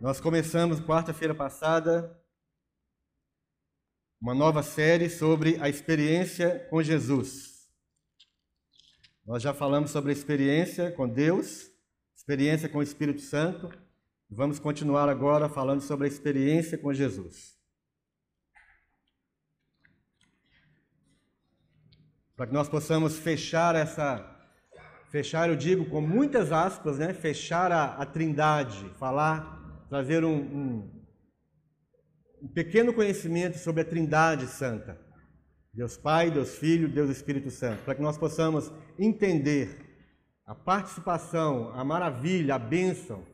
Nós começamos quarta-feira passada uma nova série sobre a experiência com Jesus. Nós já falamos sobre a experiência com Deus, experiência com o Espírito Santo, e vamos continuar agora falando sobre a experiência com Jesus. Para que nós possamos fechar essa fechar, eu digo com muitas aspas, né? Fechar a, a Trindade, falar, trazer um, um um pequeno conhecimento sobre a Trindade Santa. Deus Pai, Deus Filho, Deus Espírito Santo, para que nós possamos entender a participação, a maravilha, a bênção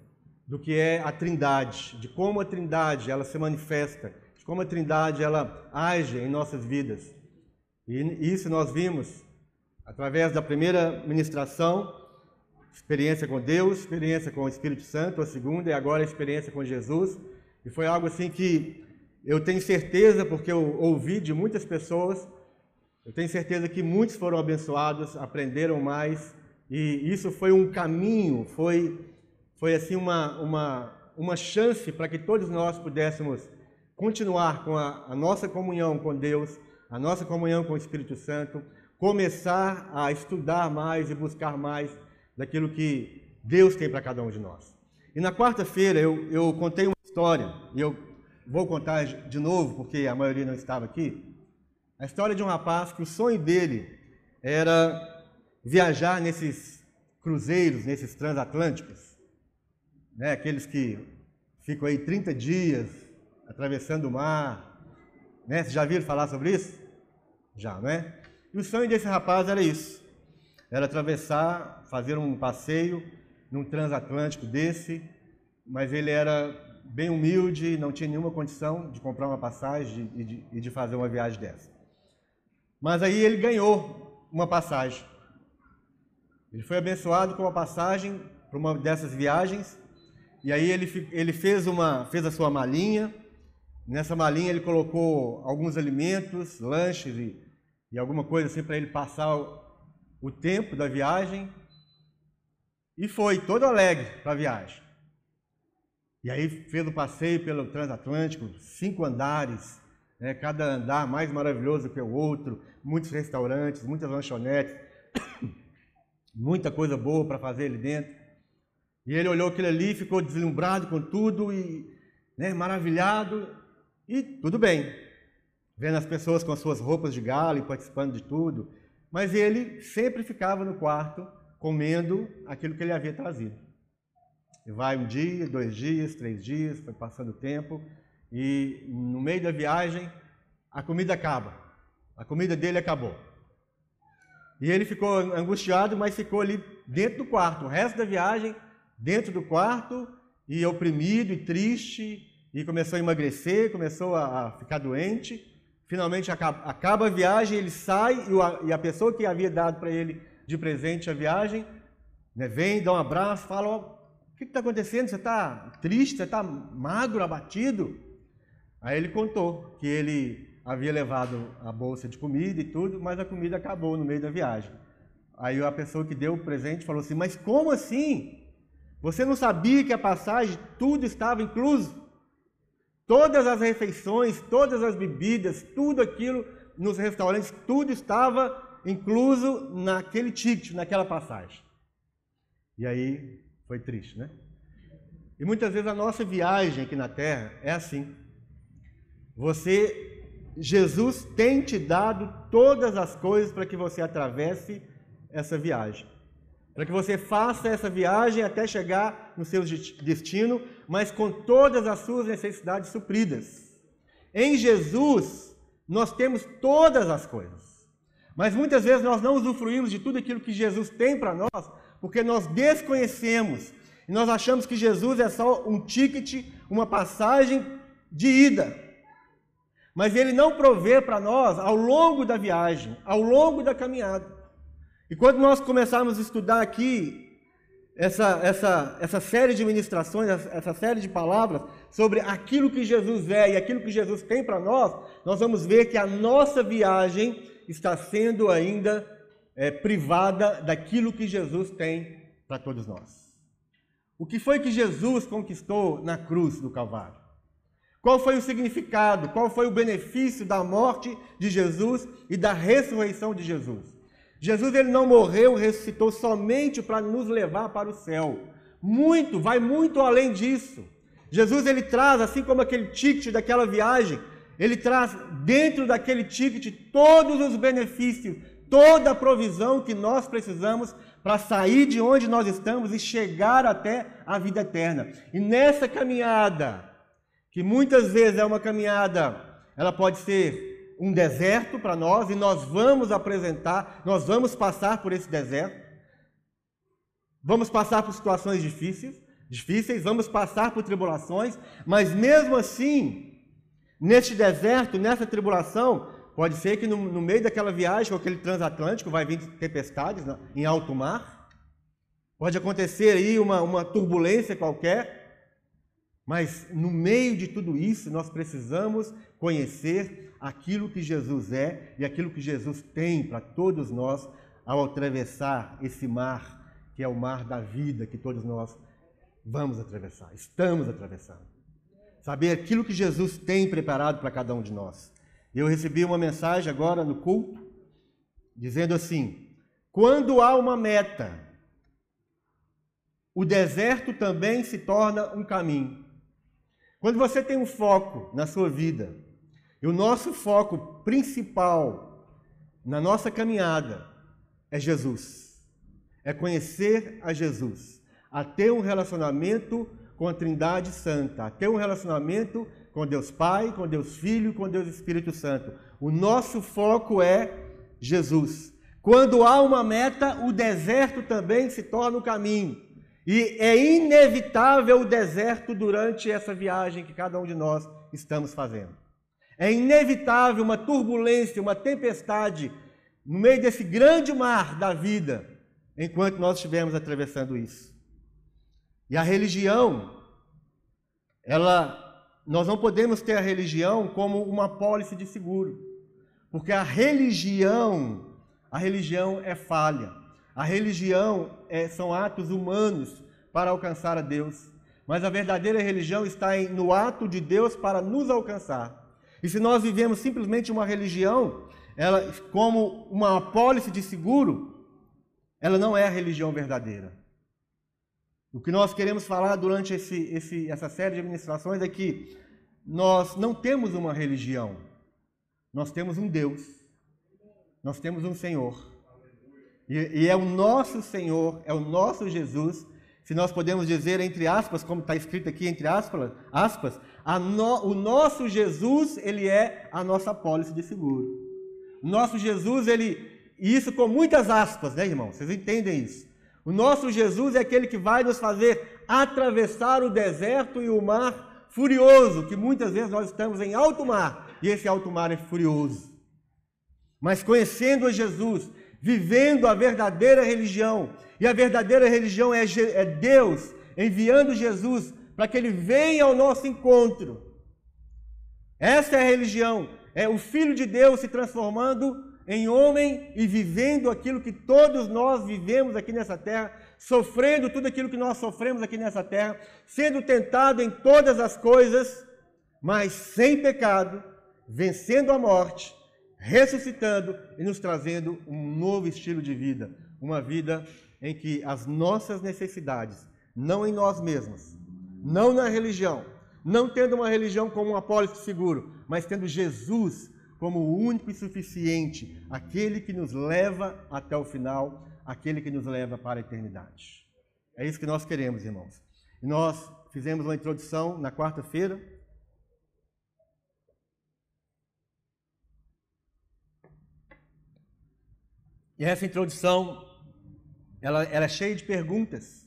do que é a Trindade, de como a Trindade ela se manifesta, de como a Trindade ela age em nossas vidas. E isso nós vimos através da primeira ministração, experiência com Deus, experiência com o Espírito Santo, a segunda e agora a experiência com Jesus. E foi algo assim que eu tenho certeza, porque eu ouvi de muitas pessoas, eu tenho certeza que muitos foram abençoados, aprenderam mais, e isso foi um caminho, foi, foi assim uma, uma, uma chance para que todos nós pudéssemos continuar com a, a nossa comunhão com Deus, a nossa comunhão com o Espírito Santo, começar a estudar mais e buscar mais daquilo que Deus tem para cada um de nós. E na quarta-feira eu, eu contei uma história, e eu vou contar de novo, porque a maioria não estava aqui. A história de um rapaz que o sonho dele era viajar nesses cruzeiros, nesses transatlânticos, né? aqueles que ficam aí 30 dias atravessando o mar. Né? Vocês já viram falar sobre isso? Já, não é? E o sonho desse rapaz era isso: era atravessar, fazer um passeio num transatlântico desse, mas ele era bem humilde, não tinha nenhuma condição de comprar uma passagem e de, e de fazer uma viagem dessa. Mas aí ele ganhou uma passagem. Ele foi abençoado com uma passagem para uma dessas viagens. E aí ele, ele fez, uma, fez a sua malinha. Nessa malinha ele colocou alguns alimentos, lanches e, e alguma coisa assim para ele passar o, o tempo da viagem. E foi todo alegre para a viagem. E aí fez o passeio pelo transatlântico, cinco andares, né, cada andar mais maravilhoso que o outro, muitos restaurantes, muitas lanchonetes, muita coisa boa para fazer ali dentro. E ele olhou aquilo ali, ficou deslumbrado com tudo e né, maravilhado, e tudo bem, vendo as pessoas com as suas roupas de gala e participando de tudo, mas ele sempre ficava no quarto comendo aquilo que ele havia trazido. E vai um dia, dois dias, três dias, foi passando o tempo, e no meio da viagem a comida acaba. A comida dele acabou. E ele ficou angustiado, mas ficou ali dentro do quarto. O resto da viagem, dentro do quarto, e oprimido e triste, e começou a emagrecer, começou a ficar doente. Finalmente acaba a viagem, ele sai e a pessoa que havia dado para ele de presente a viagem né, vem, dá um abraço, fala: o que está acontecendo? Você está triste? Você está magro, abatido? Aí ele contou que ele havia levado a bolsa de comida e tudo, mas a comida acabou no meio da viagem. Aí a pessoa que deu o presente falou assim: Mas como assim? Você não sabia que a passagem tudo estava incluso? Todas as refeições, todas as bebidas, tudo aquilo nos restaurantes, tudo estava incluso naquele ticket, naquela passagem. E aí foi triste, né? E muitas vezes a nossa viagem aqui na terra é assim. Você, Jesus tem te dado todas as coisas para que você atravesse essa viagem. Para que você faça essa viagem até chegar no seu destino, mas com todas as suas necessidades supridas. Em Jesus, nós temos todas as coisas. Mas muitas vezes nós não usufruímos de tudo aquilo que Jesus tem para nós, porque nós desconhecemos e nós achamos que Jesus é só um ticket, uma passagem de ida. Mas ele não provê para nós ao longo da viagem, ao longo da caminhada. E quando nós começarmos a estudar aqui essa, essa, essa série de ministrações, essa série de palavras sobre aquilo que Jesus é e aquilo que Jesus tem para nós, nós vamos ver que a nossa viagem está sendo ainda é, privada daquilo que Jesus tem para todos nós. O que foi que Jesus conquistou na cruz do Calvário? Qual foi o significado? Qual foi o benefício da morte de Jesus e da ressurreição de Jesus? Jesus ele não morreu, ressuscitou somente para nos levar para o céu. Muito, vai muito além disso. Jesus ele traz, assim como aquele ticket daquela viagem, ele traz dentro daquele ticket todos os benefícios, toda a provisão que nós precisamos para sair de onde nós estamos e chegar até a vida eterna. E nessa caminhada, que muitas vezes é uma caminhada, ela pode ser um deserto para nós e nós vamos apresentar, nós vamos passar por esse deserto. Vamos passar por situações difíceis, difíceis, vamos passar por tribulações, mas mesmo assim, neste deserto, nessa tribulação, Pode ser que no, no meio daquela viagem com aquele transatlântico vai vir tempestades em alto mar. Pode acontecer aí uma, uma turbulência qualquer. Mas no meio de tudo isso, nós precisamos conhecer aquilo que Jesus é e aquilo que Jesus tem para todos nós ao atravessar esse mar, que é o mar da vida que todos nós vamos atravessar, estamos atravessando. Saber aquilo que Jesus tem preparado para cada um de nós. Eu recebi uma mensagem agora no culto, dizendo assim: quando há uma meta, o deserto também se torna um caminho. Quando você tem um foco na sua vida, e o nosso foco principal na nossa caminhada é Jesus, é conhecer a Jesus, a ter um relacionamento com a Trindade Santa, ter um relacionamento com Deus Pai, com Deus Filho, com Deus Espírito Santo. O nosso foco é Jesus. Quando há uma meta, o deserto também se torna um caminho. E é inevitável o deserto durante essa viagem que cada um de nós estamos fazendo. É inevitável uma turbulência, uma tempestade no meio desse grande mar da vida, enquanto nós estivermos atravessando isso. E a religião, ela nós não podemos ter a religião como uma pólice de seguro, porque a religião, a religião é falha. A religião é, são atos humanos para alcançar a Deus, mas a verdadeira religião está em, no ato de Deus para nos alcançar. E se nós vivemos simplesmente uma religião, ela como uma apólice de seguro, ela não é a religião verdadeira. O que nós queremos falar durante esse, esse, essa série de administrações é que nós não temos uma religião, nós temos um Deus, nós temos um Senhor. E, e é o nosso Senhor, é o nosso Jesus, se nós podemos dizer, entre aspas, como está escrito aqui, entre aspas, aspas no, o nosso Jesus, ele é a nossa pólice de seguro. Nosso Jesus, ele, e isso com muitas aspas, né, irmão? Vocês entendem isso? O nosso Jesus é aquele que vai nos fazer atravessar o deserto e o mar furioso, que muitas vezes nós estamos em alto mar e esse alto mar é furioso. Mas conhecendo a Jesus, vivendo a verdadeira religião, e a verdadeira religião é, é Deus enviando Jesus para que ele venha ao nosso encontro. Essa é a religião, é o Filho de Deus se transformando em homem e vivendo aquilo que todos nós vivemos aqui nessa terra, sofrendo tudo aquilo que nós sofremos aqui nessa terra, sendo tentado em todas as coisas, mas sem pecado, vencendo a morte, ressuscitando e nos trazendo um novo estilo de vida, uma vida em que as nossas necessidades, não em nós mesmos, não na religião, não tendo uma religião como um apólice seguro, mas tendo Jesus como o único e suficiente, aquele que nos leva até o final, aquele que nos leva para a eternidade. É isso que nós queremos, irmãos. Nós fizemos uma introdução na quarta-feira. E essa introdução, ela, ela é cheia de perguntas.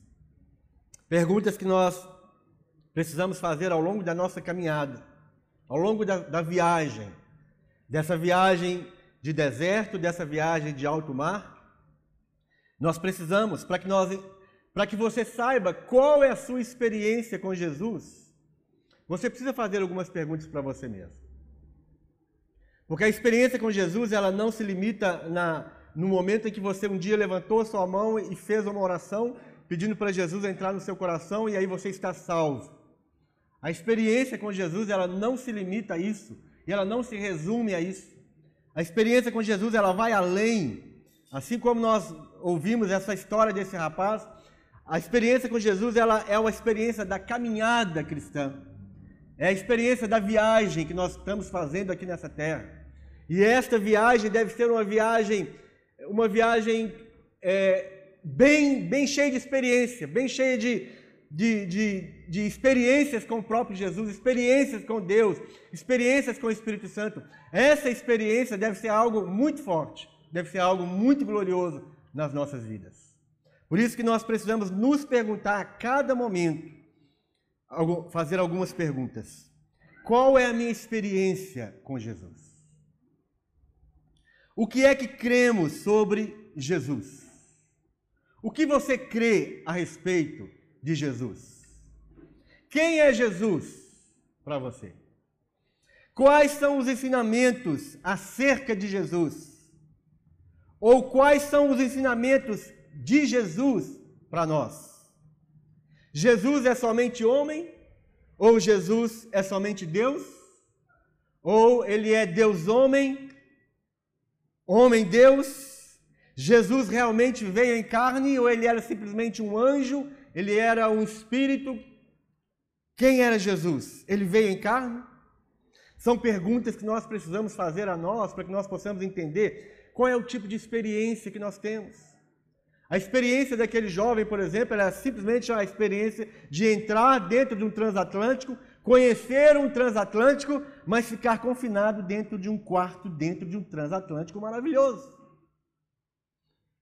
Perguntas que nós precisamos fazer ao longo da nossa caminhada, ao longo da, da viagem, dessa viagem de deserto, dessa viagem de alto mar, nós precisamos, para que, nós, para que você saiba qual é a sua experiência com Jesus, você precisa fazer algumas perguntas para você mesmo. Porque a experiência com Jesus, ela não se limita na, no momento em que você um dia levantou sua mão e fez uma oração pedindo para Jesus entrar no seu coração e aí você está salvo. A experiência com Jesus, ela não se limita a isso, e ela não se resume a isso. A experiência com Jesus, ela vai além. Assim como nós ouvimos essa história desse rapaz, a experiência com Jesus, ela é uma experiência da caminhada cristã. É a experiência da viagem que nós estamos fazendo aqui nessa terra. E esta viagem deve ser uma viagem, uma viagem é, bem, bem cheio de experiência, bem cheio de, de, de, de experiências com o próprio Jesus, experiências com Deus, experiências com o Espírito Santo. Essa experiência deve ser algo muito forte, deve ser algo muito glorioso nas nossas vidas. Por isso que nós precisamos nos perguntar a cada momento, fazer algumas perguntas. Qual é a minha experiência com Jesus? O que é que cremos sobre Jesus? O que você crê a respeito de Jesus? Quem é Jesus para você? Quais são os ensinamentos acerca de Jesus? Ou quais são os ensinamentos de Jesus para nós? Jesus é somente homem? Ou Jesus é somente Deus? Ou ele é Deus-homem? Homem-Deus? Jesus realmente veio em carne ou ele era simplesmente um anjo? Ele era um espírito? Quem era Jesus? Ele veio em carne? São perguntas que nós precisamos fazer a nós para que nós possamos entender qual é o tipo de experiência que nós temos. A experiência daquele jovem, por exemplo, era simplesmente a experiência de entrar dentro de um transatlântico, conhecer um transatlântico, mas ficar confinado dentro de um quarto, dentro de um transatlântico maravilhoso.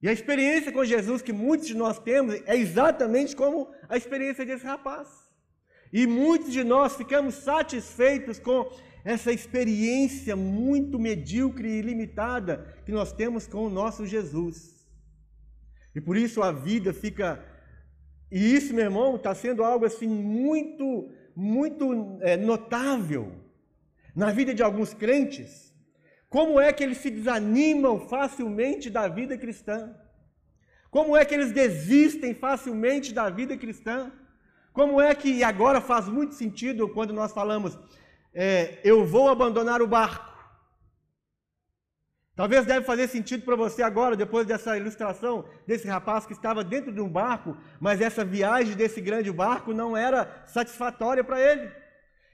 E a experiência com Jesus que muitos de nós temos é exatamente como a experiência desse rapaz. E muitos de nós ficamos satisfeitos com essa experiência muito medíocre e limitada que nós temos com o nosso Jesus. E por isso a vida fica. E isso, meu irmão, está sendo algo assim muito, muito é, notável na vida de alguns crentes como é que eles se desanimam facilmente da vida cristã? Como é que eles desistem facilmente da vida cristã? Como é que, e agora faz muito sentido quando nós falamos, é, eu vou abandonar o barco. Talvez deve fazer sentido para você agora, depois dessa ilustração desse rapaz que estava dentro de um barco, mas essa viagem desse grande barco não era satisfatória para ele.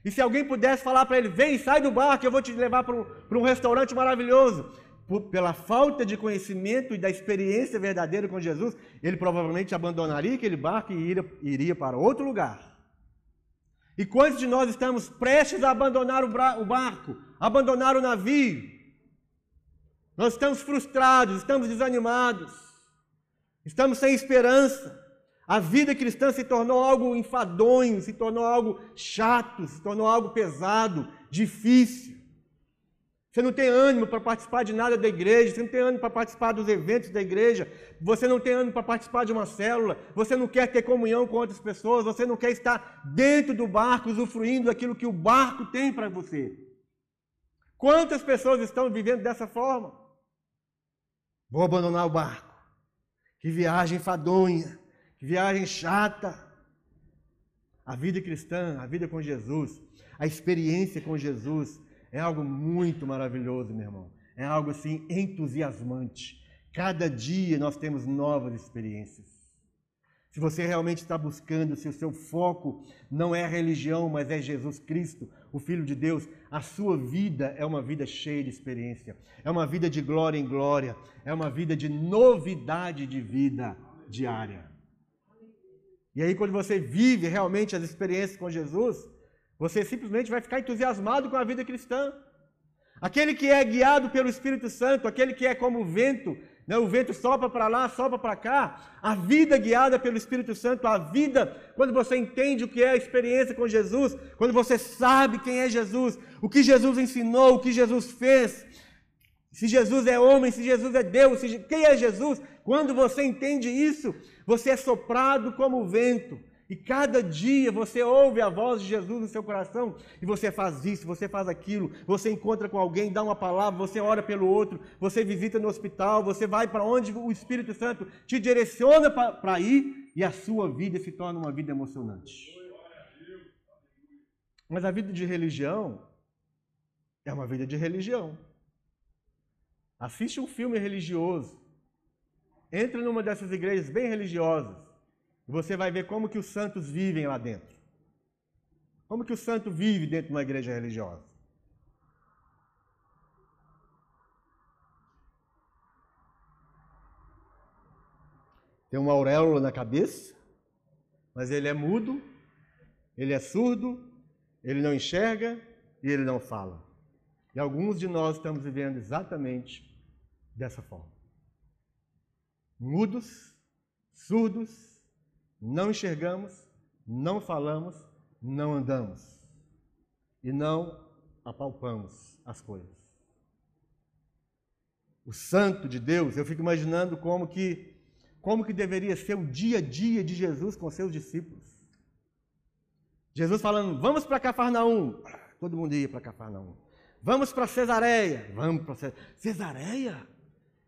E se alguém pudesse falar para ele, vem, sai do barco, eu vou te levar para um, restaurante maravilhoso. Por, pela falta de conhecimento e da experiência verdadeira com Jesus, ele provavelmente abandonaria aquele barco e iria, iria para outro lugar. E quantos de nós estamos prestes a abandonar o, o barco, abandonar o navio? Nós estamos frustrados, estamos desanimados, estamos sem esperança. A vida cristã se tornou algo enfadonho, se tornou algo chato, se tornou algo pesado, difícil. Você não tem ânimo para participar de nada da igreja, você não tem ânimo para participar dos eventos da igreja, você não tem ânimo para participar de uma célula, você não quer ter comunhão com outras pessoas, você não quer estar dentro do barco, usufruindo daquilo que o barco tem para você. Quantas pessoas estão vivendo dessa forma? Vou abandonar o barco. Que viagem enfadonha viagem chata. A vida cristã, a vida com Jesus, a experiência com Jesus é algo muito maravilhoso, meu irmão. É algo assim entusiasmante. Cada dia nós temos novas experiências. Se você realmente está buscando, se o seu foco não é a religião, mas é Jesus Cristo, o Filho de Deus, a sua vida é uma vida cheia de experiência, é uma vida de glória em glória, é uma vida de novidade de vida diária. E aí, quando você vive realmente as experiências com Jesus, você simplesmente vai ficar entusiasmado com a vida cristã. Aquele que é guiado pelo Espírito Santo, aquele que é como o vento, né? o vento sopra para lá, sopra para cá, a vida guiada pelo Espírito Santo, a vida, quando você entende o que é a experiência com Jesus, quando você sabe quem é Jesus, o que Jesus ensinou, o que Jesus fez, se Jesus é homem, se Jesus é Deus, se, quem é Jesus, quando você entende isso, você é soprado como o vento. E cada dia você ouve a voz de Jesus no seu coração e você faz isso, você faz aquilo, você encontra com alguém, dá uma palavra, você ora pelo outro, você visita no hospital, você vai para onde o Espírito Santo te direciona para ir. e a sua vida se torna uma vida emocionante. Mas a vida de religião é uma vida de religião. Assiste um filme religioso. Entra numa dessas igrejas bem religiosas. E você vai ver como que os santos vivem lá dentro. Como que o santo vive dentro de uma igreja religiosa. Tem uma auréola na cabeça, mas ele é mudo, ele é surdo, ele não enxerga e ele não fala. E alguns de nós estamos vivendo exatamente dessa forma. Mudos, surdos, não enxergamos, não falamos, não andamos e não apalpamos as coisas. O santo de Deus, eu fico imaginando como que como que deveria ser o dia a dia de Jesus com seus discípulos. Jesus falando: "Vamos para Cafarnaum". Todo mundo ia para Cafarnaum. Vamos para Cesareia. Vamos para Cesareia.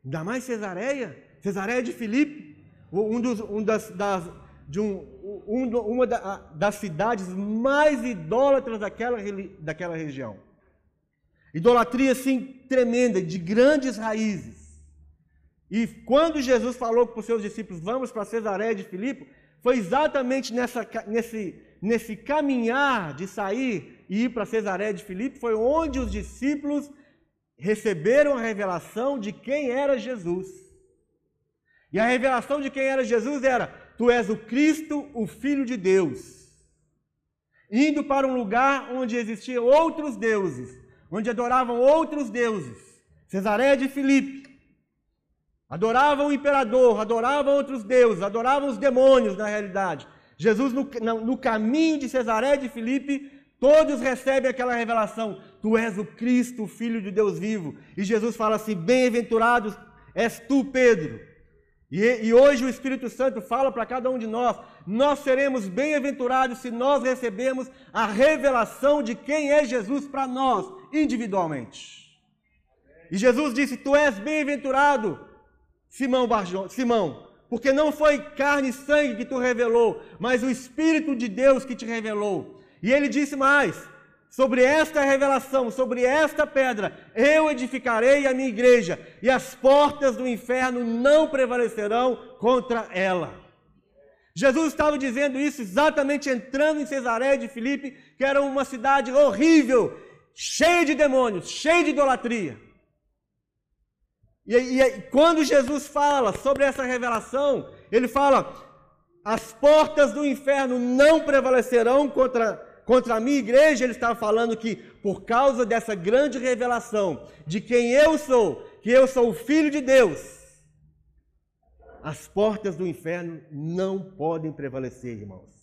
Ainda mais Cesareia. Cesareia de Filipe. Um, dos, um das, das, de um, um, uma das cidades mais idólatras daquela, daquela região. Idolatria, assim, tremenda, de grandes raízes. E quando Jesus falou para os seus discípulos, vamos para Cesareia de Filipe, foi exatamente nessa, nesse, nesse caminhar de sair e ir para Cesareia de Filipe, foi onde os discípulos receberam a revelação de quem era Jesus. E a revelação de quem era Jesus era: Tu és o Cristo, o Filho de Deus. Indo para um lugar onde existiam outros deuses, onde adoravam outros deuses. Cesareia de Filipe. Adoravam o imperador, adoravam outros deuses, adoravam os demônios na realidade. Jesus, no, no caminho de Cesareia de Filipe, todos recebem aquela revelação: Tu és o Cristo, o Filho de Deus vivo. E Jesus fala assim: Bem-aventurado és tu, Pedro. E, e hoje o Espírito Santo fala para cada um de nós: Nós seremos bem-aventurados se nós recebemos a revelação de quem é Jesus para nós, individualmente. E Jesus disse: Tu és bem-aventurado Simão, Simão, porque não foi carne e sangue que tu revelou, mas o Espírito de Deus que te revelou. E ele disse mais: sobre esta revelação, sobre esta pedra, eu edificarei a minha igreja, e as portas do inferno não prevalecerão contra ela. Jesus estava dizendo isso exatamente entrando em Cesareia de Filipe, que era uma cidade horrível, cheia de demônios, cheia de idolatria. E, e quando Jesus fala sobre essa revelação, ele fala: as portas do inferno não prevalecerão contra, contra a minha igreja. Ele estava falando que, por causa dessa grande revelação de quem eu sou, que eu sou o Filho de Deus, as portas do inferno não podem prevalecer, irmãos.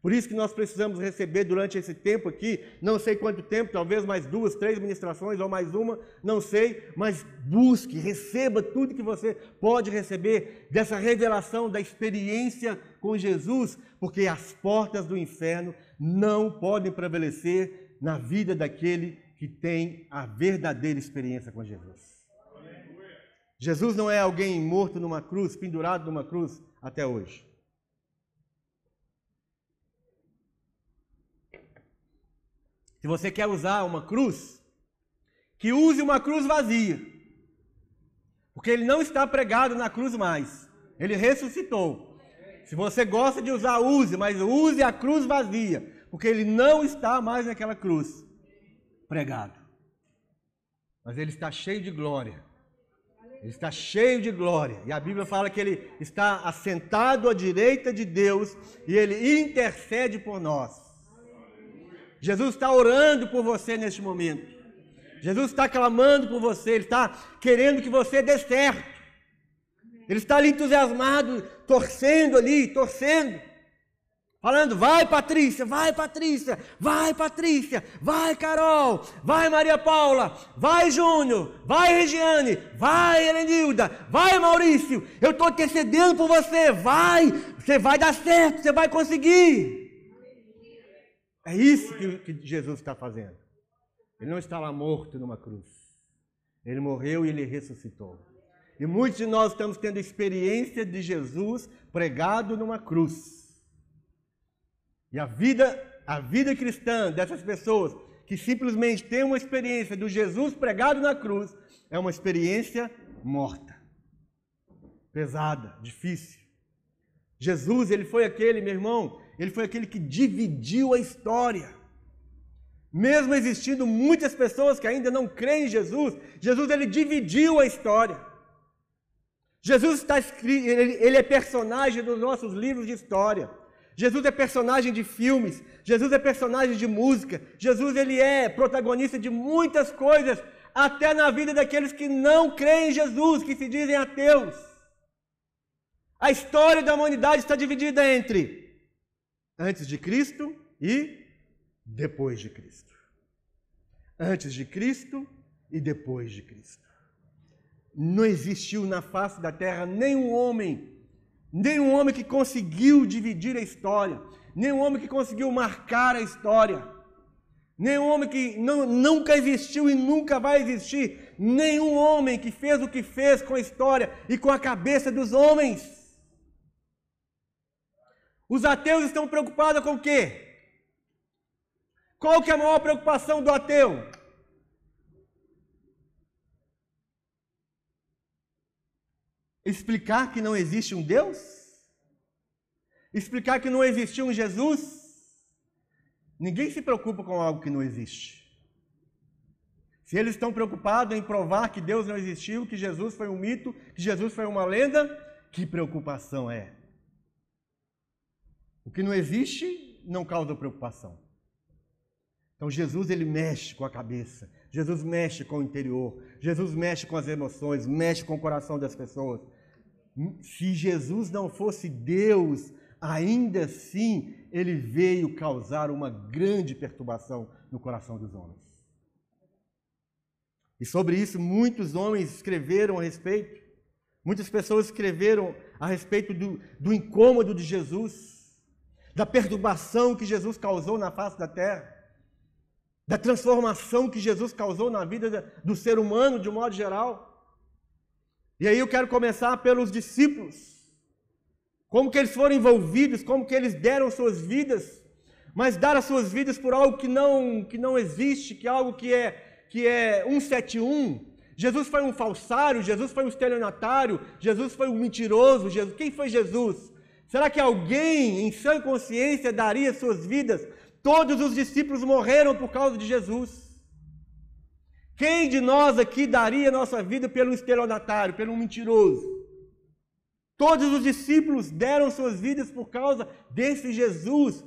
Por isso que nós precisamos receber durante esse tempo aqui, não sei quanto tempo, talvez mais duas, três ministrações ou mais uma, não sei, mas busque, receba tudo que você pode receber dessa revelação da experiência com Jesus, porque as portas do inferno não podem prevalecer na vida daquele que tem a verdadeira experiência com Jesus. Jesus não é alguém morto numa cruz, pendurado numa cruz até hoje. Se você quer usar uma cruz, que use uma cruz vazia. Porque ele não está pregado na cruz mais. Ele ressuscitou. Se você gosta de usar, use, mas use a cruz vazia. Porque ele não está mais naquela cruz pregado. Mas ele está cheio de glória. Ele está cheio de glória. E a Bíblia fala que ele está assentado à direita de Deus e ele intercede por nós. Jesus está orando por você neste momento. Jesus está clamando por você, Ele está querendo que você dê certo. Ele está ali entusiasmado, torcendo ali, torcendo. Falando, vai Patrícia, vai Patrícia, vai Patrícia, vai Carol, vai Maria Paula, vai Júnior, vai Regiane, vai Helenilda, vai Maurício, eu estou intercedendo por você, vai, você vai dar certo, você vai conseguir. É isso que, que Jesus está fazendo. Ele não está lá morto numa cruz. Ele morreu e ele ressuscitou. E muitos de nós estamos tendo experiência de Jesus pregado numa cruz. E a vida, a vida cristã dessas pessoas que simplesmente têm uma experiência do Jesus pregado na cruz é uma experiência morta, pesada, difícil. Jesus, ele foi aquele, meu irmão, ele foi aquele que dividiu a história. Mesmo existindo muitas pessoas que ainda não creem em Jesus, Jesus ele dividiu a história. Jesus está escrito, ele, é personagem dos nossos livros de história. Jesus é personagem de filmes, Jesus é personagem de música, Jesus ele é protagonista de muitas coisas, até na vida daqueles que não creem em Jesus, que se dizem ateus. A história da humanidade está dividida entre antes de Cristo e depois de Cristo. Antes de Cristo e depois de Cristo. Não existiu na face da terra nenhum homem, nenhum homem que conseguiu dividir a história, nenhum homem que conseguiu marcar a história, nenhum homem que não, nunca existiu e nunca vai existir, nenhum homem que fez o que fez com a história e com a cabeça dos homens. Os ateus estão preocupados com o quê? Qual que é a maior preocupação do ateu? Explicar que não existe um Deus? Explicar que não existiu um Jesus? Ninguém se preocupa com algo que não existe. Se eles estão preocupados em provar que Deus não existiu, que Jesus foi um mito, que Jesus foi uma lenda, que preocupação é? O que não existe não causa preocupação. Então Jesus ele mexe com a cabeça, Jesus mexe com o interior, Jesus mexe com as emoções, mexe com o coração das pessoas. Se Jesus não fosse Deus, ainda assim ele veio causar uma grande perturbação no coração dos homens. E sobre isso muitos homens escreveram a respeito, muitas pessoas escreveram a respeito do, do incômodo de Jesus, da perturbação que Jesus causou na face da terra, da transformação que Jesus causou na vida do ser humano de um modo geral. E aí eu quero começar pelos discípulos. Como que eles foram envolvidos, como que eles deram suas vidas, mas dar as suas vidas por algo que não que não existe, que é algo que é que é 171. Jesus foi um falsário, Jesus foi um estelionatário, Jesus foi um mentiroso, Jesus, quem foi Jesus? Será que alguém em sã consciência daria suas vidas? Todos os discípulos morreram por causa de Jesus. Quem de nós aqui daria nossa vida pelo estelionatário, pelo mentiroso? Todos os discípulos deram suas vidas por causa desse Jesus.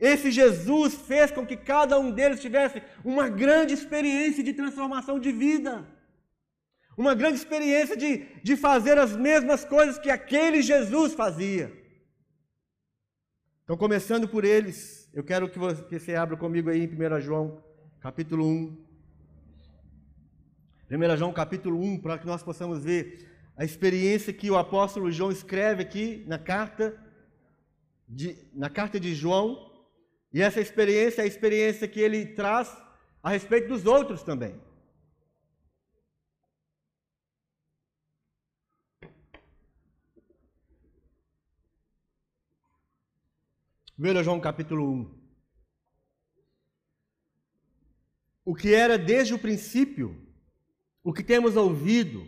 Esse Jesus fez com que cada um deles tivesse uma grande experiência de transformação de vida. Uma grande experiência de, de fazer as mesmas coisas que aquele Jesus fazia. Então, começando por eles, eu quero que você, que você abra comigo aí em 1 João, capítulo 1. 1 João capítulo 1, para que nós possamos ver a experiência que o apóstolo João escreve aqui na carta de, na carta de João. E essa experiência é a experiência que ele traz a respeito dos outros também. Veja João capítulo 1. O que era desde o princípio, o que temos ouvido,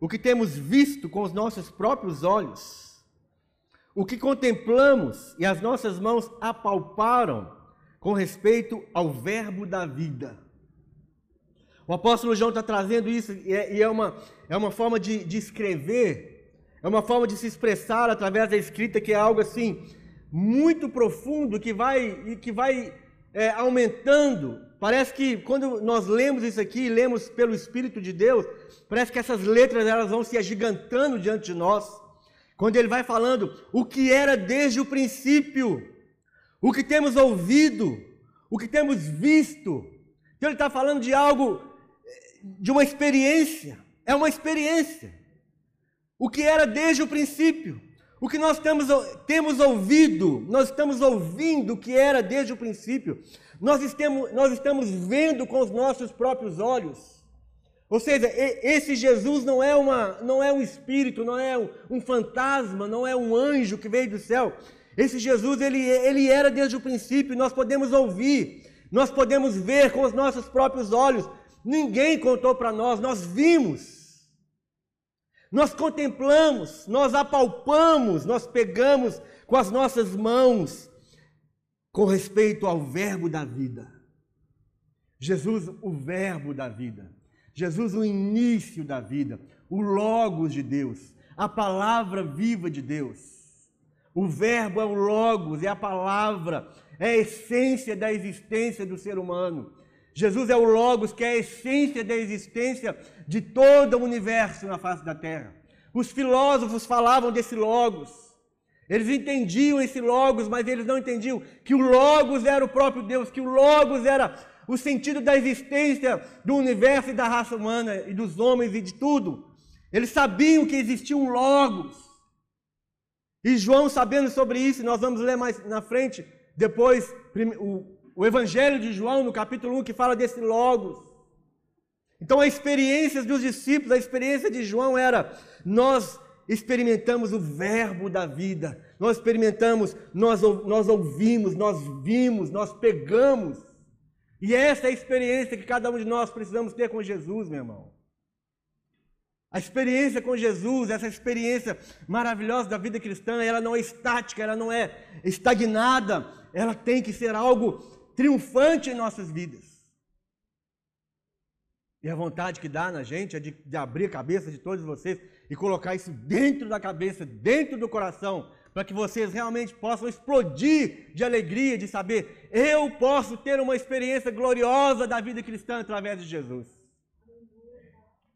o que temos visto com os nossos próprios olhos, o que contemplamos e as nossas mãos apalparam com respeito ao Verbo da vida. O apóstolo João está trazendo isso e é, e é, uma, é uma forma de, de escrever, é uma forma de se expressar através da escrita que é algo assim muito profundo que vai, que vai é, aumentando Parece que quando nós lemos isso aqui, lemos pelo Espírito de Deus, parece que essas letras elas vão se agigantando diante de nós. Quando ele vai falando o que era desde o princípio, o que temos ouvido, o que temos visto. Então ele está falando de algo, de uma experiência. É uma experiência. O que era desde o princípio. O que nós temos, temos ouvido, nós estamos ouvindo o que era desde o princípio. Nós estamos, nós estamos vendo com os nossos próprios olhos. Ou seja, esse Jesus não é, uma, não é um espírito, não é um fantasma, não é um anjo que veio do céu. Esse Jesus, ele, ele era desde o princípio, nós podemos ouvir, nós podemos ver com os nossos próprios olhos. Ninguém contou para nós, nós vimos, nós contemplamos, nós apalpamos, nós pegamos com as nossas mãos com respeito ao Verbo da vida. Jesus, o Verbo da vida. Jesus, o início da vida, o Logos de Deus, a palavra viva de Deus. O Verbo é o Logos, é a palavra, é a essência da existência do ser humano. Jesus é o Logos, que é a essência da existência de todo o universo na face da terra. Os filósofos falavam desse Logos. Eles entendiam esse Logos, mas eles não entendiam que o Logos era o próprio Deus, que o Logos era o sentido da existência do universo e da raça humana e dos homens e de tudo. Eles sabiam que existia um Logos. E João, sabendo sobre isso, nós vamos ler mais na frente, depois, o, o Evangelho de João, no capítulo 1, que fala desse Logos. Então, a experiência dos discípulos, a experiência de João era: nós experimentamos o Verbo da vida, nós experimentamos, nós, nós ouvimos, nós vimos, nós pegamos. E essa é a experiência que cada um de nós precisamos ter com Jesus, meu irmão. A experiência com Jesus, essa experiência maravilhosa da vida cristã, ela não é estática, ela não é estagnada, ela tem que ser algo triunfante em nossas vidas. E a vontade que dá na gente é de, de abrir a cabeça de todos vocês e colocar isso dentro da cabeça, dentro do coração, para que vocês realmente possam explodir de alegria, de saber, eu posso ter uma experiência gloriosa da vida cristã através de Jesus.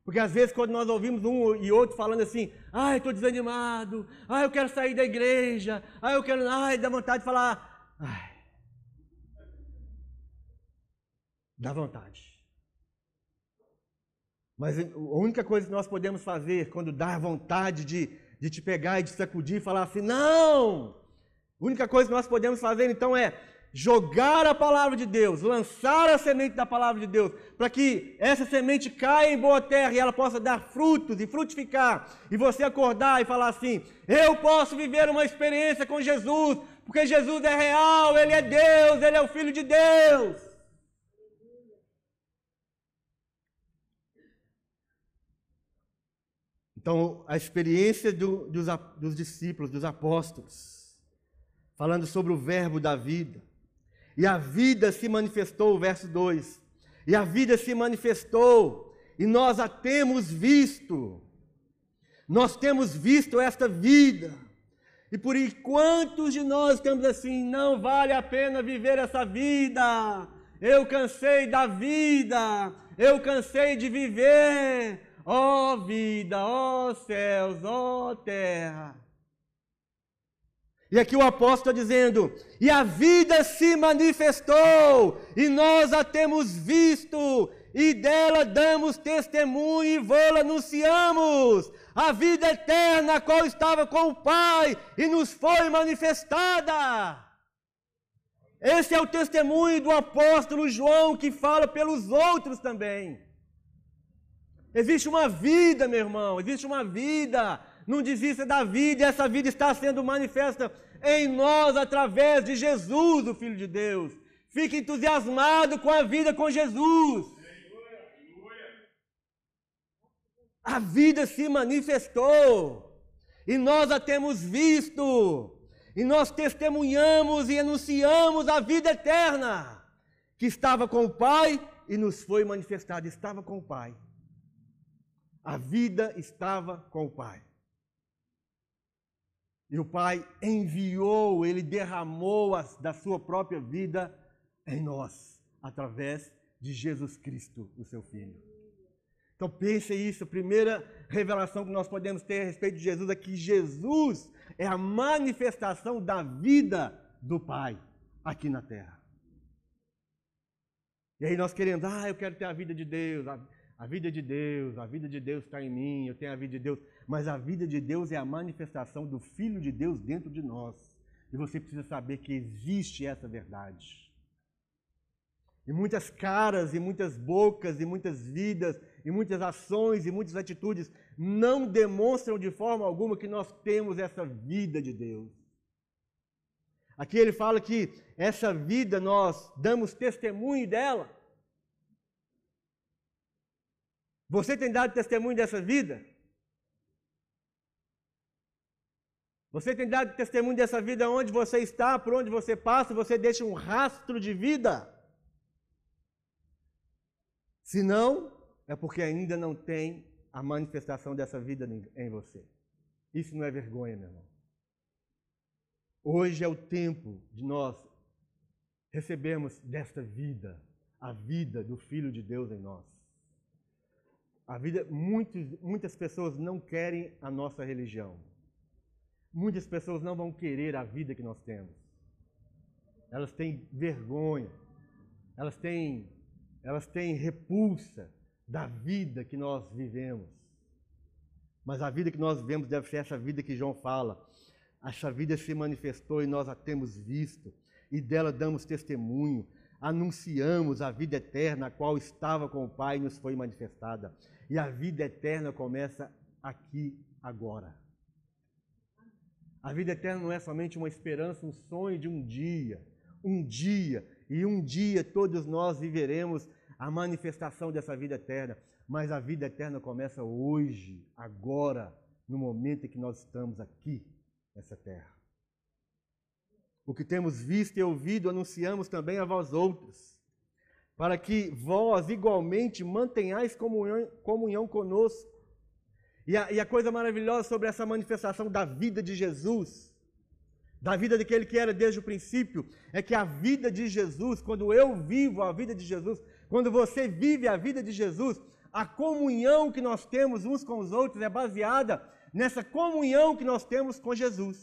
Porque às vezes quando nós ouvimos um e outro falando assim, ai, estou desanimado, ai, eu quero sair da igreja, ai, eu quero, ai, dá vontade de falar, ai, dá vontade. Mas a única coisa que nós podemos fazer quando dá vontade de de te pegar e de sacudir e falar assim: não! A única coisa que nós podemos fazer então é jogar a palavra de Deus, lançar a semente da palavra de Deus, para que essa semente caia em boa terra e ela possa dar frutos e frutificar, e você acordar e falar assim: eu posso viver uma experiência com Jesus, porque Jesus é real, Ele é Deus, Ele é o Filho de Deus. Então, a experiência do, dos, dos discípulos, dos apóstolos, falando sobre o verbo da vida. E a vida se manifestou, verso 2. E a vida se manifestou, e nós a temos visto. Nós temos visto esta vida. E por enquanto de nós estamos assim, não vale a pena viver essa vida. Eu cansei da vida, eu cansei de viver, Ó oh vida, ó oh céus, ó oh terra. E aqui o apóstolo dizendo: e a vida se manifestou, e nós a temos visto, e dela damos testemunho e vô-la anunciamos. A vida eterna, a qual estava com o Pai e nos foi manifestada. Esse é o testemunho do apóstolo João que fala pelos outros também. Existe uma vida, meu irmão, existe uma vida. Não desista da vida, e essa vida está sendo manifesta em nós através de Jesus, o Filho de Deus. Fique entusiasmado com a vida com Jesus. A vida se manifestou e nós a temos visto, e nós testemunhamos e anunciamos a vida eterna que estava com o Pai e nos foi manifestada. Estava com o Pai. A vida estava com o Pai. E o Pai enviou, ele derramou as, da sua própria vida em nós, através de Jesus Cristo, o seu Filho. Então pense isso, a primeira revelação que nós podemos ter a respeito de Jesus é que Jesus é a manifestação da vida do Pai aqui na terra. E aí nós queremos, ah, eu quero ter a vida de Deus, a vida de Deus, a vida de Deus está em mim, eu tenho a vida de Deus. Mas a vida de Deus é a manifestação do Filho de Deus dentro de nós. E você precisa saber que existe essa verdade. E muitas caras, e muitas bocas, e muitas vidas, e muitas ações e muitas atitudes não demonstram de forma alguma que nós temos essa vida de Deus. Aqui ele fala que essa vida nós damos testemunho dela. Você tem dado testemunho dessa vida? Você tem dado testemunho dessa vida onde você está, por onde você passa, você deixa um rastro de vida? Se não, é porque ainda não tem a manifestação dessa vida em você. Isso não é vergonha, meu irmão. Hoje é o tempo de nós recebermos desta vida, a vida do Filho de Deus em nós. A vida, muitos, muitas pessoas não querem a nossa religião. Muitas pessoas não vão querer a vida que nós temos. Elas têm vergonha. Elas têm, elas têm repulsa da vida que nós vivemos. Mas a vida que nós vivemos deve ser essa vida que João fala. Essa vida se manifestou e nós a temos visto, e dela damos testemunho. Anunciamos a vida eterna, a qual estava com o Pai e nos foi manifestada. E a vida eterna começa aqui, agora. A vida eterna não é somente uma esperança, um sonho de um dia. Um dia, e um dia todos nós viveremos a manifestação dessa vida eterna. Mas a vida eterna começa hoje, agora, no momento em que nós estamos aqui nessa terra. O que temos visto e ouvido, anunciamos também a vós outros, para que vós igualmente mantenhais comunhão, comunhão conosco. E a, e a coisa maravilhosa sobre essa manifestação da vida de Jesus, da vida daquele que era desde o princípio, é que a vida de Jesus, quando eu vivo a vida de Jesus, quando você vive a vida de Jesus, a comunhão que nós temos uns com os outros é baseada nessa comunhão que nós temos com Jesus.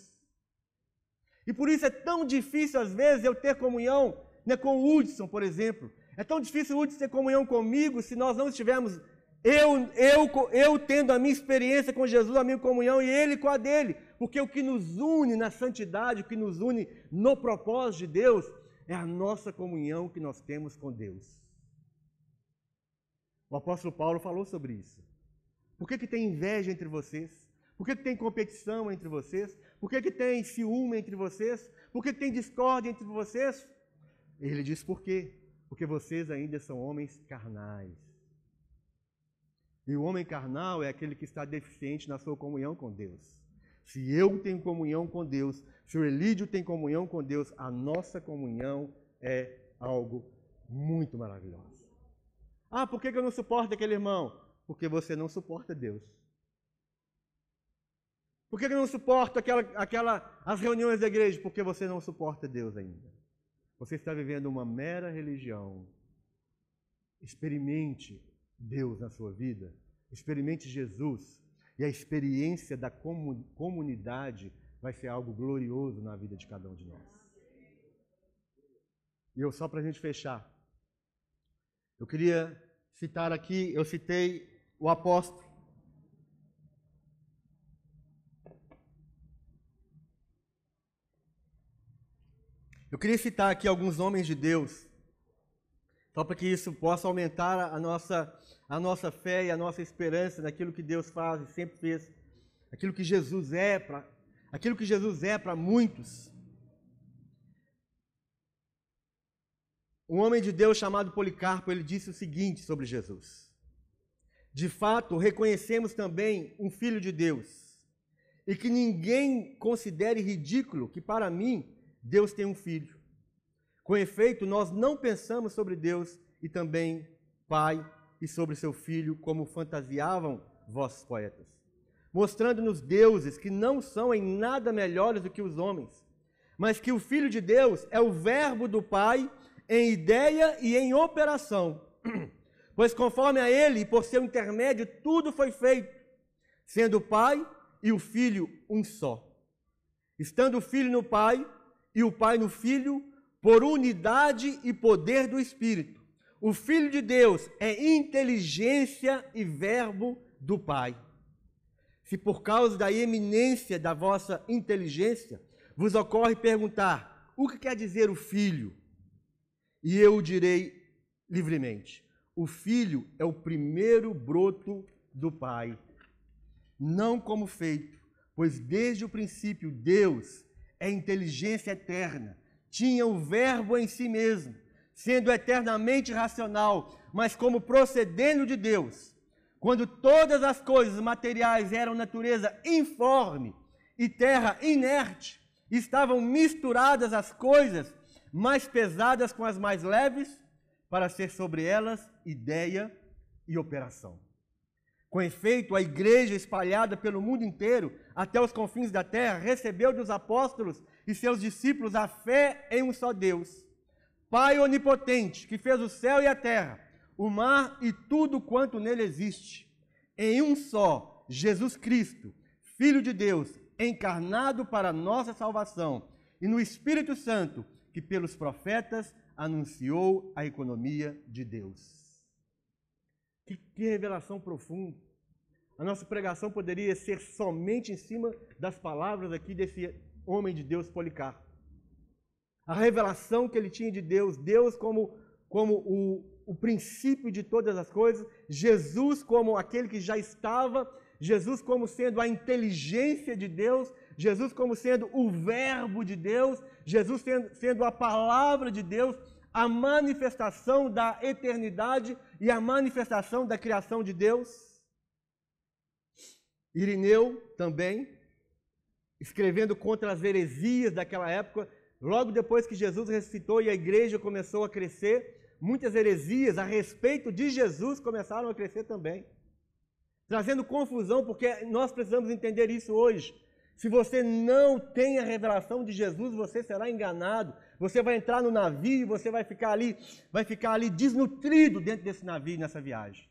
E por isso é tão difícil, às vezes, eu ter comunhão né, com o Hudson, por exemplo. É tão difícil Hudson ter comunhão comigo se nós não estivermos, eu, eu, eu tendo a minha experiência com Jesus, a minha comunhão, e ele com a dele. Porque o que nos une na santidade, o que nos une no propósito de Deus, é a nossa comunhão que nós temos com Deus. O apóstolo Paulo falou sobre isso. Por que, que tem inveja entre vocês? Por que, que tem competição entre vocês? Por que, que tem ciúme entre vocês? Por que, que tem discórdia entre vocês? Ele diz por quê? Porque vocês ainda são homens carnais. E o homem carnal é aquele que está deficiente na sua comunhão com Deus. Se eu tenho comunhão com Deus, se o Elídio tem comunhão com Deus, a nossa comunhão é algo muito maravilhoso. Ah, por que eu não suporto aquele irmão? Porque você não suporta Deus. Por que eu não suporto aquela, aquela, as reuniões da igreja? Porque você não suporta Deus ainda. Você está vivendo uma mera religião. Experimente Deus na sua vida. Experimente Jesus. E a experiência da comunidade vai ser algo glorioso na vida de cada um de nós. E eu, só para a gente fechar, eu queria citar aqui, eu citei o apóstolo. Eu queria citar aqui alguns homens de Deus, só para que isso possa aumentar a nossa, a nossa fé e a nossa esperança naquilo que Deus faz e sempre fez, aquilo que Jesus é para aquilo que Jesus é para muitos. Um homem de Deus chamado Policarpo, ele disse o seguinte sobre Jesus: De fato, reconhecemos também um filho de Deus, e que ninguém considere ridículo que para mim Deus tem um filho. Com efeito, nós não pensamos sobre Deus e também Pai e sobre seu filho como fantasiavam vossos poetas, mostrando-nos deuses que não são em nada melhores do que os homens, mas que o filho de Deus é o verbo do Pai em ideia e em operação. Pois conforme a ele, e por seu intermédio, tudo foi feito, sendo o Pai e o Filho um só. Estando o Filho no Pai e o Pai no Filho, por unidade e poder do Espírito. O Filho de Deus é inteligência e verbo do Pai. Se por causa da eminência da vossa inteligência vos ocorre perguntar: o que quer dizer o Filho? e eu o direi livremente. o filho é o primeiro broto do pai, não como feito, pois desde o princípio Deus é inteligência eterna, tinha o Verbo em si mesmo, sendo eternamente racional, mas como procedendo de Deus. Quando todas as coisas materiais eram natureza informe e terra inerte, estavam misturadas as coisas mais pesadas com as mais leves, para ser sobre elas ideia e operação. Com efeito, a igreja espalhada pelo mundo inteiro, até os confins da terra, recebeu dos apóstolos e seus discípulos a fé em um só Deus, Pai onipotente, que fez o céu e a terra, o mar e tudo quanto nele existe, em um só, Jesus Cristo, Filho de Deus, encarnado para nossa salvação, e no Espírito Santo, que pelos profetas anunciou a economia de Deus. Que, que, revelação profunda! A nossa pregação poderia ser somente em cima das palavras aqui desse homem de Deus, Policarpo. A revelação que ele tinha de Deus, Deus como, como o, o princípio de todas as coisas, Jesus como aquele que já estava, Jesus como sendo a inteligência de Deus, Jesus como sendo o Verbo de Deus, Jesus sendo, sendo a palavra de Deus, a manifestação da eternidade e a manifestação da criação de Deus. Irineu também, escrevendo contra as heresias daquela época, logo depois que Jesus ressuscitou e a igreja começou a crescer, muitas heresias a respeito de Jesus começaram a crescer também, trazendo confusão, porque nós precisamos entender isso hoje. Se você não tem a revelação de Jesus, você será enganado. Você vai entrar no navio e você vai ficar ali, vai ficar ali desnutrido dentro desse navio nessa viagem.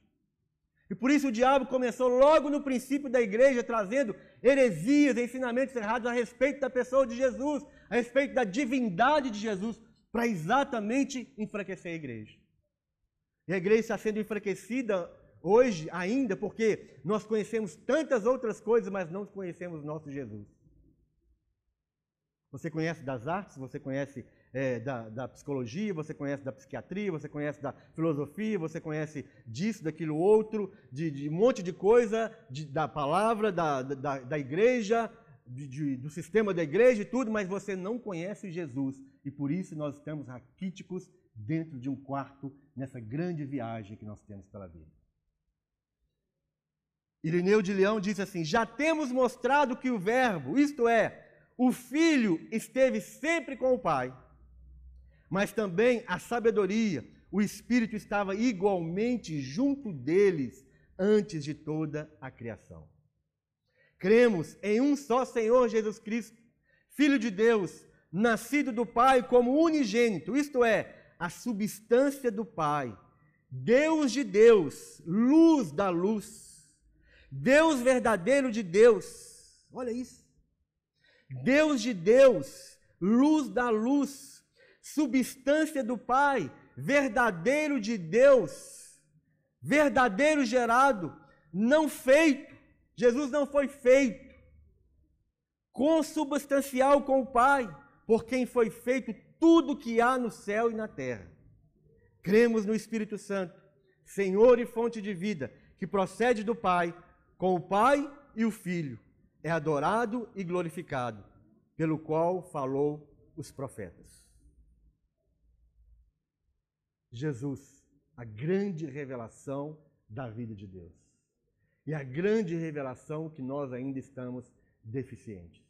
E por isso o diabo começou logo no princípio da igreja trazendo heresias, ensinamentos errados a respeito da pessoa de Jesus, a respeito da divindade de Jesus, para exatamente enfraquecer a igreja. E a igreja está sendo enfraquecida hoje ainda, porque nós conhecemos tantas outras coisas, mas não conhecemos nosso Jesus. Você conhece das artes, você conhece é, da, da, psicologia, você conhece da psiquiatria, você conhece da filosofia, você conhece disso, daquilo outro, de, de um monte de coisa, de, da palavra, da, da, da igreja, de, do sistema da igreja e tudo, mas você não conhece Jesus. E por isso nós estamos raquíticos dentro de um quarto nessa grande viagem que nós temos pela vida. Irineu de Leão diz assim: Já temos mostrado que o Verbo, isto é, o Filho, esteve sempre com o Pai, mas também a sabedoria, o Espírito estava igualmente junto deles antes de toda a criação. Cremos em um só Senhor Jesus Cristo, Filho de Deus, nascido do Pai como unigênito, isto é, a substância do Pai, Deus de Deus, luz da luz Deus verdadeiro de Deus. Olha isso. Deus de Deus, luz da luz, substância do Pai, verdadeiro de Deus, verdadeiro gerado, não feito. Jesus não foi feito. Consubstancial com o Pai, por quem foi feito tudo que há no céu e na terra. Cremos no Espírito Santo, Senhor e fonte de vida, que procede do Pai com o Pai e o Filho, é adorado e glorificado, pelo qual falou os profetas. Jesus, a grande revelação da vida de Deus. E a grande revelação que nós ainda estamos deficientes.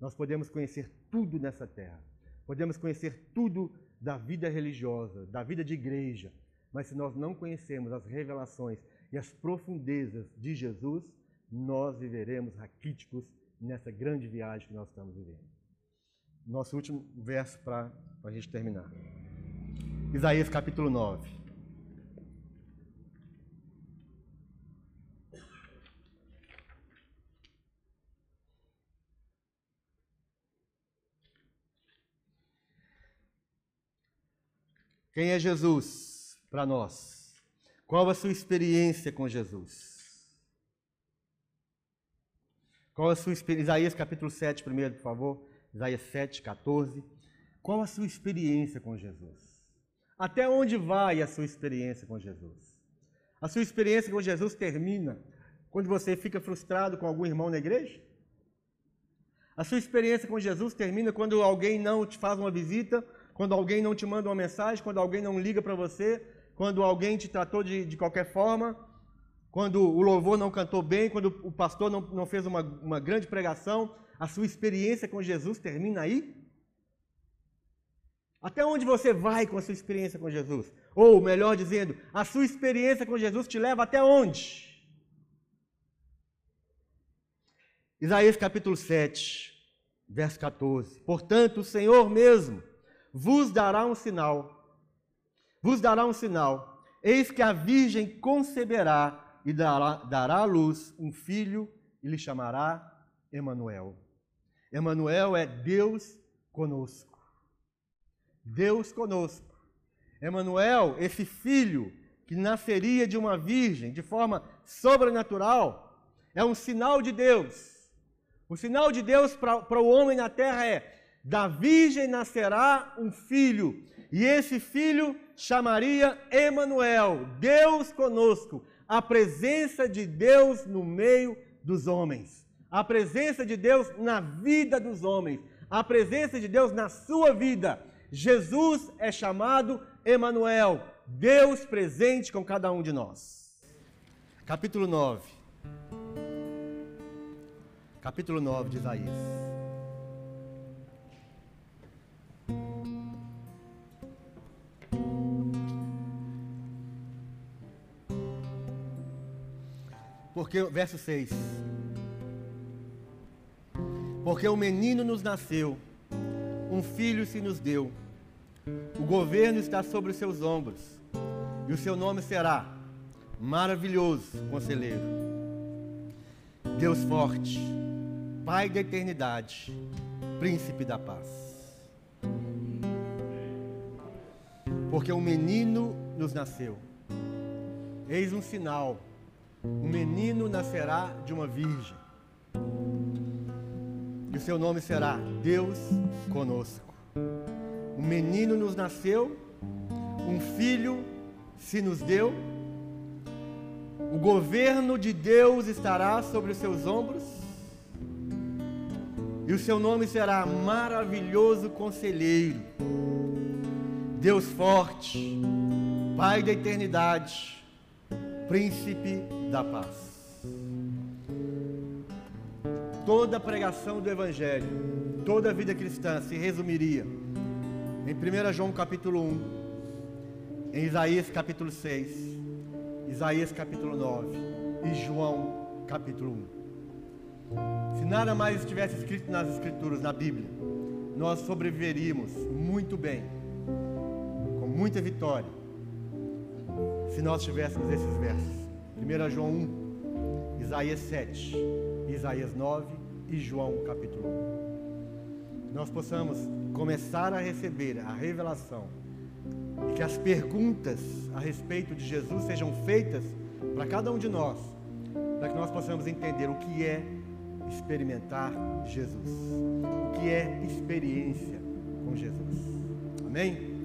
Nós podemos conhecer tudo nessa terra, podemos conhecer tudo da vida religiosa, da vida de igreja, mas se nós não conhecermos as revelações e as profundezas de Jesus, nós viveremos raquíticos nessa grande viagem que nós estamos vivendo. Nosso último verso para a gente terminar. Isaías capítulo 9. Quem é Jesus para nós? Qual a sua experiência com Jesus? Qual a sua? Isaías capítulo 7, primeiro, por favor. Isaías 7, 14. Qual a sua experiência com Jesus? Até onde vai a sua experiência com Jesus? A sua experiência com Jesus termina quando você fica frustrado com algum irmão na igreja? A sua experiência com Jesus termina quando alguém não te faz uma visita, quando alguém não te manda uma mensagem, quando alguém não liga para você, quando alguém te tratou de, de qualquer forma, quando o louvor não cantou bem, quando o pastor não, não fez uma, uma grande pregação. A sua experiência com Jesus termina aí? Até onde você vai com a sua experiência com Jesus? Ou, melhor dizendo, a sua experiência com Jesus te leva até onde? Isaías capítulo 7, verso 14. Portanto, o Senhor mesmo vos dará um sinal. Vos dará um sinal. Eis que a virgem conceberá e dará, dará à luz um filho e lhe chamará Emanuel. Emanuel é Deus conosco. Deus conosco. Emanuel, esse filho que nasceria de uma virgem de forma sobrenatural, é um sinal de Deus. O sinal de Deus para o homem na terra é: da virgem nascerá um filho, e esse filho chamaria Emanuel, Deus conosco, a presença de Deus no meio dos homens, a presença de Deus na vida dos homens, a presença de Deus na sua vida. Jesus é chamado Emanuel, Deus presente com cada um de nós. Capítulo 9. Capítulo 9 de Isaías. Porque, verso 6. Porque o menino nos nasceu, um filho se nos deu. O governo está sobre os seus ombros, e o seu nome será Maravilhoso Conselheiro, Deus Forte, Pai da Eternidade, Príncipe da Paz. Porque um menino nos nasceu, eis um sinal: um menino nascerá de uma virgem, e o seu nome será Deus Conosco. Um menino nos nasceu, um filho se nos deu, o governo de Deus estará sobre os seus ombros, e o seu nome será Maravilhoso Conselheiro, Deus Forte, Pai da Eternidade, Príncipe da Paz. Toda a pregação do Evangelho, toda a vida cristã se resumiria em 1 João capítulo 1, em Isaías capítulo 6, Isaías capítulo 9 e João capítulo 1. Se nada mais estivesse escrito nas Escrituras, na Bíblia, nós sobreviveríamos muito bem, com muita vitória, se nós tivéssemos esses versos. 1 João 1, Isaías 7, Isaías 9 e João capítulo 1. Nós possamos começar a receber a revelação e que as perguntas a respeito de Jesus sejam feitas para cada um de nós, para que nós possamos entender o que é experimentar Jesus, o que é experiência com Jesus. Amém?